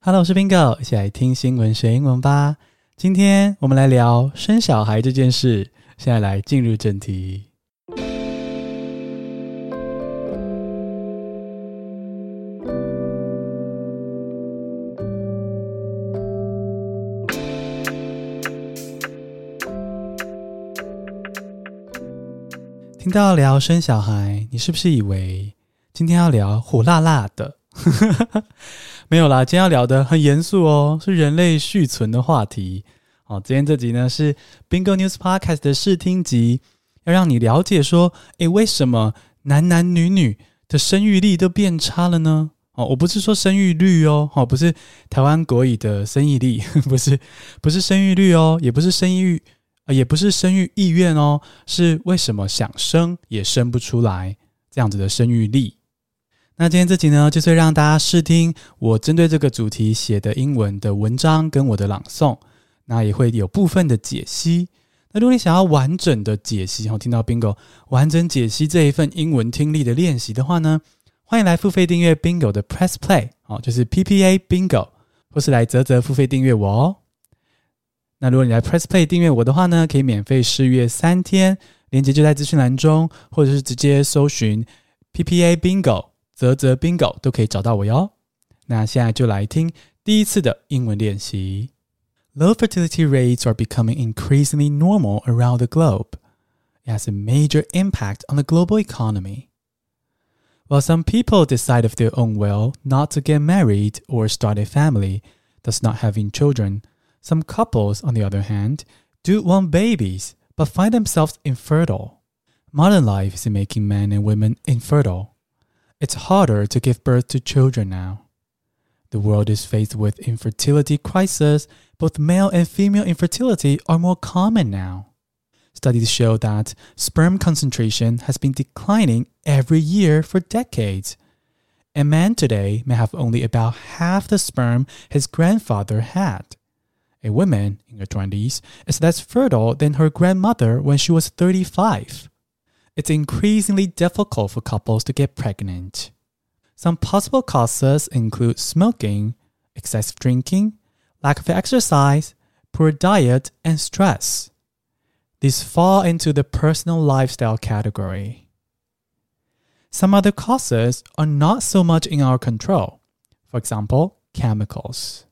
Hello，我是 Bingo，一起来听新闻学英文吧。今天我们来聊生小孩这件事。现在来进入正题。听到聊生小孩，你是不是以为今天要聊火辣辣的？没有啦，今天要聊的很严肃哦，是人类续存的话题。好，今天这集呢是 Bingo News Podcast 的试听集，要让你了解说，诶，为什么男男女女的生育力都变差了呢？哦，我不是说生育率哦，哦，不是台湾国语的生育力，不是，不是生育率哦，也不是生育，也不是生育意愿哦，是为什么想生也生不出来这样子的生育力。那今天这集呢，就是让大家试听我针对这个主题写的英文的文章跟我的朗诵，那也会有部分的解析。那如果你想要完整的解析，然听到 Bingo 完整解析这一份英文听力的练习的话呢，欢迎来付费订阅 Bingo 的 Press Play，哦，就是 P P A Bingo，或是来泽泽付费订阅我哦。那如果你来 Press Play 订阅我的话呢，可以免费试阅三天，链接就在资讯栏中，或者是直接搜寻 P P A Bingo。啧啧 Bingo 都可以找到我哟。那现在就来听第一次的英文练习。Low fertility rates are becoming increasingly normal around the globe. It has a major impact on the global economy. While some people decide of their own will not to get married or start a family, thus not having children, some couples, on the other hand, do want babies but find themselves infertile. Modern life is making men and women infertile. It's harder to give birth to children now. The world is faced with infertility crisis. Both male and female infertility are more common now. Studies show that sperm concentration has been declining every year for decades. A man today may have only about half the sperm his grandfather had. A woman in her 20s is less fertile than her grandmother when she was 35 it's increasingly difficult for couples to get pregnant. Some possible causes include smoking, excessive drinking, lack of exercise, poor diet, and stress. These fall into the personal lifestyle category. Some other causes are not so much in our control. For example, chemicals.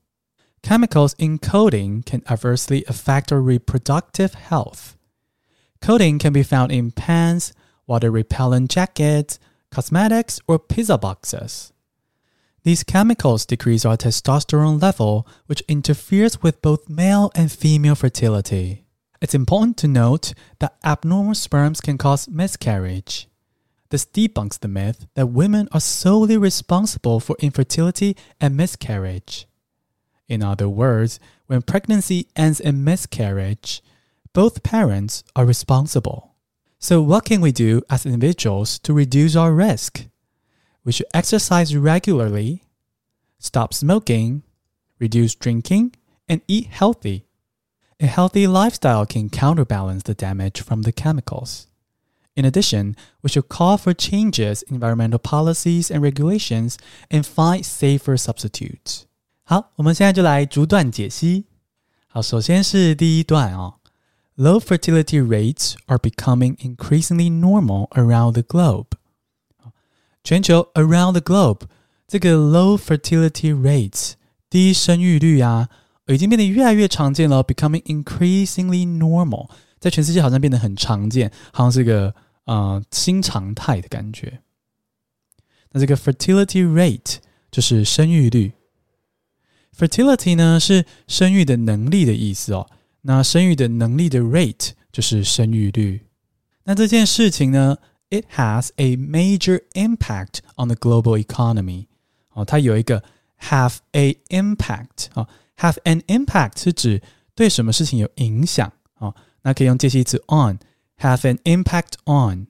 Chemicals in clothing can adversely affect our reproductive health. Coating can be found in pans, water repellent jackets, cosmetics, or pizza boxes. These chemicals decrease our testosterone level, which interferes with both male and female fertility. It's important to note that abnormal sperms can cause miscarriage. This debunks the myth that women are solely responsible for infertility and miscarriage. In other words, when pregnancy ends in miscarriage, both parents are responsible. So, what can we do as individuals to reduce our risk? We should exercise regularly, stop smoking, reduce drinking, and eat healthy. A healthy lifestyle can counterbalance the damage from the chemicals. In addition, we should call for changes in environmental policies and regulations and find safer substitutes. 好，我们现在就来逐段解析。好，首先是第一段哦。 Low fertility rates are becoming increasingly normal around the globe. 全球 around the globe 这个 low fertility rates 低生育率啊，已经变得越来越常见了。Becoming increasingly normal，在全世界好像变得很常见，好像是个呃新常态的感觉。那这个 fertility rate 就是生育率。Fertility 呢是生育的能力的意思哦。那生育的能力的 rate 就是生育率。那这件事情呢，it has a major impact on the global economy。哦，它有一个 have a impact 啊，have an impact 是指对什么事情有影响啊。那可以用介系词 on，have an impact on。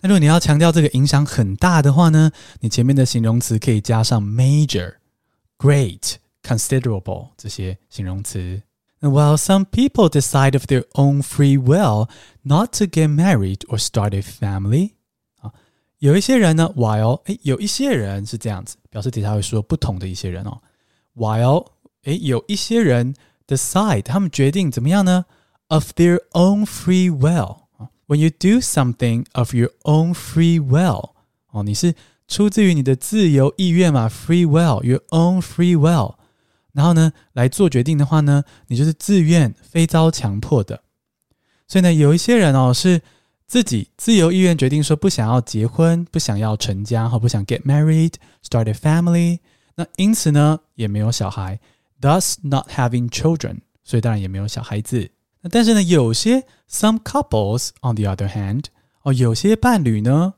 那如果你要强调这个影响很大的话呢，你前面的形容词可以加上 major、great、considerable 这些形容词。while some people decide of their own free will not to get married or start a family，啊，有一些人呢，while 哎，有一些人是这样子，表示底下会说不同的一些人哦。 while 诶有一些人 decide 他们决定怎么样呢？Of their own free will。When you do something of your own free will，哦，你是出自于你的自由意愿嘛？Free will，your own free will。 然后呢，来做决定的话呢，你就是自愿，非遭强迫的。所以呢，有一些人哦，是自己自由意愿决定说不想要结婚，不想要成家，或不想 get married，start a family。那因此呢，也没有小孩，thus not having children。所以当然也没有小孩子。那但是呢，有些 some couples on the other hand，哦，有些伴侣呢，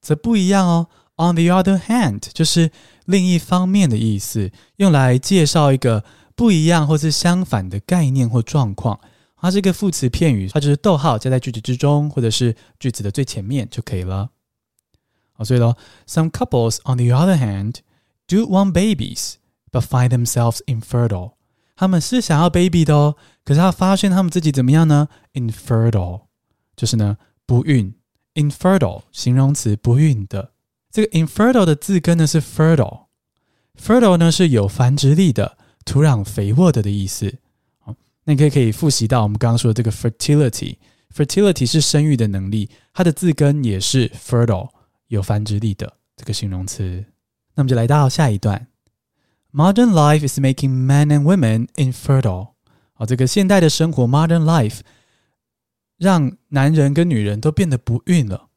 则不一样哦。On the other hand，就是另一方面的意思，用来介绍一个不一样或是相反的概念或状况。它是一个副词片语，它就是逗号加在句子之中，或者是句子的最前面就可以了。好，所以咯，Some couples on the other hand do want babies but find themselves infertile。他们是想要 baby 的哦，可是他发现他们自己怎么样呢？Infertile，就是呢不孕。Infertile 形容词不孕的。这个 infertile 的字根呢是 fertile，fertile 呢是有繁殖力的、土壤肥沃的的意思。好，那你可以可以复习到我们刚刚说的这个 fertility，fertility 是生育的能力，它的字根也是 fertile，有繁殖力的这个形容词。那么就来到下一段，Modern life is making men and women infertile。好，这个现代的生活 modern life 让男人跟女人都变得不孕了。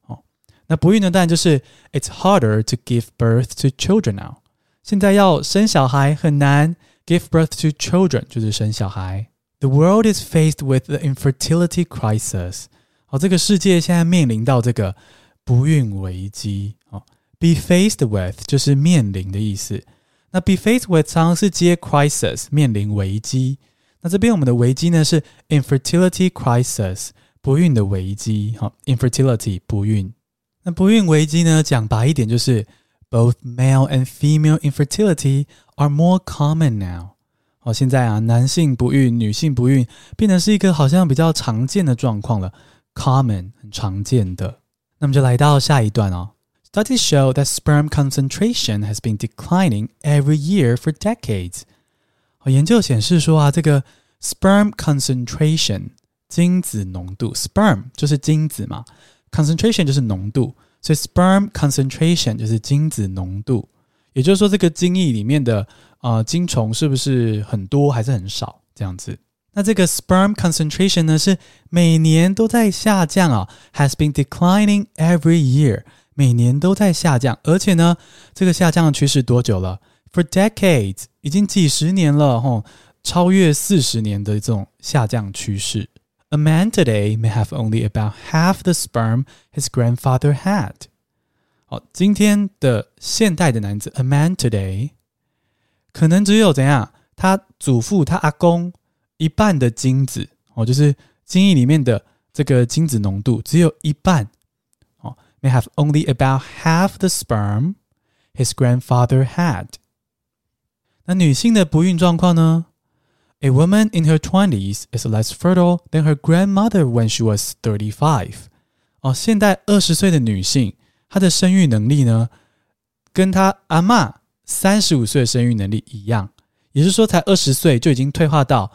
那不孕呢？当然就是 It's harder to give birth to children now。现在要生小孩很难，give birth to children 就是生小孩。The world is faced with the infertility crisis。好，这个世界现在面临到这个不孕危机。哦，be faced with 就是面临的意思。那 be faced with 常常是接 crisis，面临危机。那这边我们的危机呢是 infertility crisis，不孕的危机。好，infertility 不孕。 那不孕危机呢？讲白一点就是 both male and female infertility are more common now。哦，现在啊，男性不孕、女性不孕变成是一个好像比较常见的状况了，common 很常见的。那么就来到下一段哦。Studies show that sperm concentration has been declining every year for decades。哦，研究显示说啊，这个 sperm concentration 精子浓度，sperm 就是精子嘛。Concentration 就是浓度，所以 sperm concentration 就是精子浓度。也就是说，这个精液里面的啊精虫是不是很多还是很少这样子？那这个 sperm concentration 呢是每年都在下降啊，has been declining every year，每年都在下降，而且呢，这个下降的趋势多久了？For decades，已经几十年了，吼，超越四十年的这种下降趋势。A man today may have only about half the sperm his grandfather had。好，今天的现代的男子，a man today，可能只有怎样？他祖父、他阿公一半的精子哦，就是精液里面的这个精子浓度只有一半哦，may have only about half the sperm his grandfather had。那女性的不孕状况呢 ？A woman in her twenties is less fertile than her grandmother when she was thirty-five。哦，现代二十岁的女性，她的生育能力呢，跟她阿妈三十五岁的生育能力一样，也就是说，才二十岁就已经退化到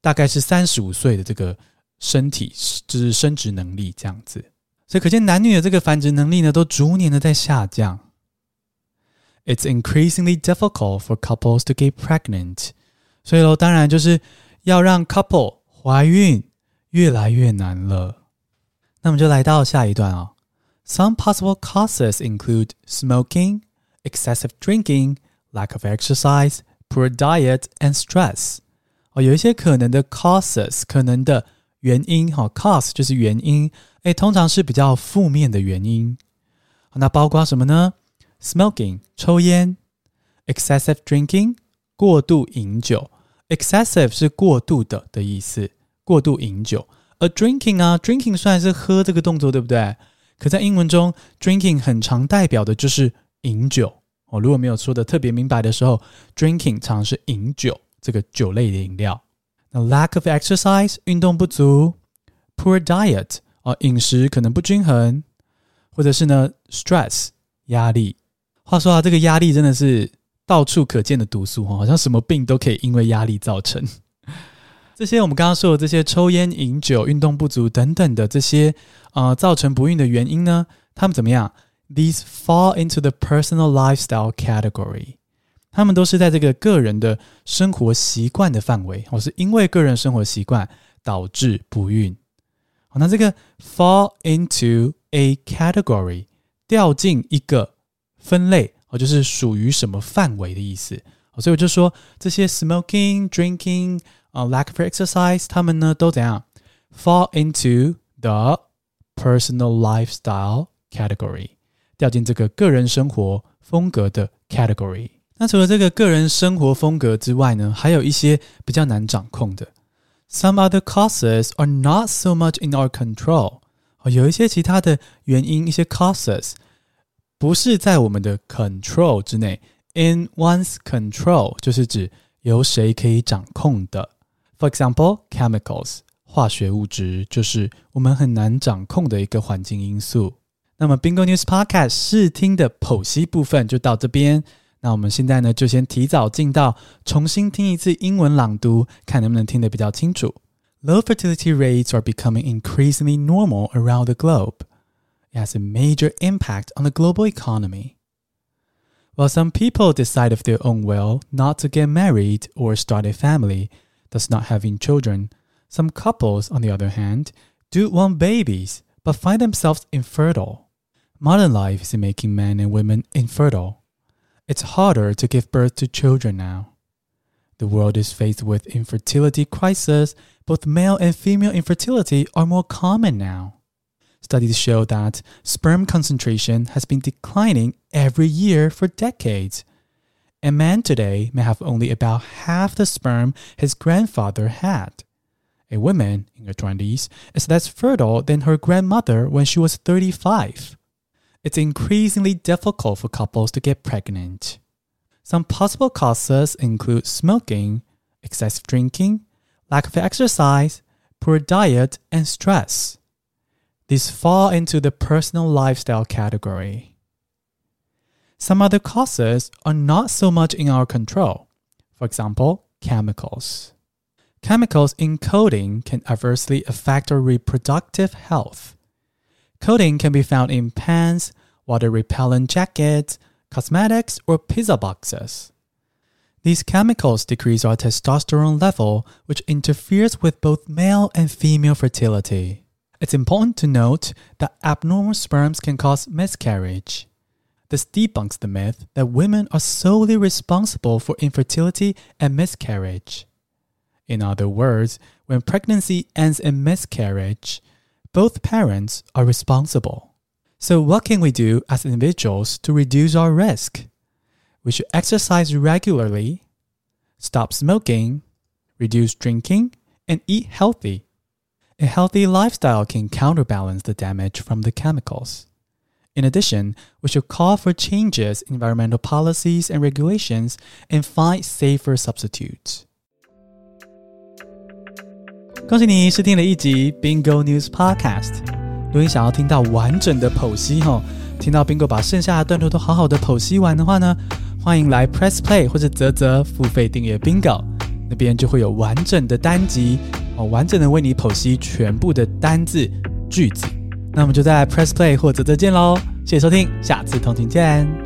大概是三十五岁的这个身体，就是生殖能力这样子。所以可见男女的这个繁殖能力呢，都逐年的在下降。It's increasingly difficult for couples to get pregnant. 所以喽，当然就是要让 couple 怀孕越来越难了。那我们就来到下一段啊、哦。Some possible causes include smoking, excessive drinking, lack of exercise, poor diet, and stress。哦，有一些可能的 causes，可能的原因哈、哦、，cause 就是原因，诶，通常是比较负面的原因。那包括什么呢？Smoking 抽烟，excessive drinking 过度饮酒。Excessive 是过度的的意思，过度饮酒。而 drinking 啊，drinking 虽然是喝这个动作，对不对？可在英文中，drinking 很常代表的就是饮酒。哦，如果没有说的特别明白的时候，drinking 常是饮酒这个酒类的饮料。那 lack of exercise 运动不足，poor diet 哦饮食可能不均衡，或者是呢 stress 压力。话说啊，这个压力真的是到处可见的毒素哈，好像什么病都可以因为压力造成。这些我们刚刚说的这些抽烟、饮酒、运动不足等等的这些呃造成不孕的原因呢，他们怎么样？These fall into the personal lifestyle category。他们都是在这个个人的生活习惯的范围，或是因为个人生活习惯导致不孕。好，那这个 fall into a category 掉进一个分类，哦，就是属于什么范围的意思。所以我就说这些 smoking、drinking。啊，lack of exercise，他们呢都怎样 fall into the personal lifestyle category，掉进这个个人生活风格的 category。那除了这个个人生活风格之外呢，还有一些比较难掌控的。Some other causes are not so much in our control。哦，有一些其他的原因，一些 causes 不是在我们的 control 之内。In one's control 就是指由谁可以掌控的。For example, chemicals 化学物质就是我们很难掌控的一个环境因素。那么 Bingo News Podcast 试听的剖析部分就到这边。那我们现在呢就先提早进到重新听一次英文朗读，看能不能听得比较清楚。Low fertility rates are becoming increasingly normal around the globe. It has a major impact on the global economy. While some people decide of their own will not to get married or start a family, thus not having children. Some couples, on the other hand, do want babies but find themselves infertile. Modern life is making men and women infertile. It's harder to give birth to children now. The world is faced with infertility crisis. Both male and female infertility are more common now. Studies show that sperm concentration has been declining every year for decades a man today may have only about half the sperm his grandfather had. A woman in her 20s is less fertile than her grandmother when she was 35. It's increasingly difficult for couples to get pregnant. Some possible causes include smoking, excessive drinking, lack of exercise, poor diet, and stress. These fall into the personal lifestyle category. Some other causes are not so much in our control. For example, chemicals. Chemicals in clothing can adversely affect our reproductive health. Coating can be found in pans, water repellent jackets, cosmetics, or pizza boxes. These chemicals decrease our testosterone level, which interferes with both male and female fertility. It's important to note that abnormal sperms can cause miscarriage. This debunks the myth that women are solely responsible for infertility and miscarriage. In other words, when pregnancy ends in miscarriage, both parents are responsible. So, what can we do as individuals to reduce our risk? We should exercise regularly, stop smoking, reduce drinking, and eat healthy. A healthy lifestyle can counterbalance the damage from the chemicals. In addition, we should call for changes in environmental policies and regulations and find safer substitutes. 恭喜你试听了一集 Bingo News Podcast。如果你想要听到完整的剖析吼，听到 Bingo 把剩下的段落都好好的剖析完的话呢，欢迎来 Press Play 或者啧啧付费订阅 Bingo，那边就会有完整的单集。哦，完整的为你剖析全部的单字句子。那我们就在 Press Play 或者再见喽！谢谢收听，下次同频见。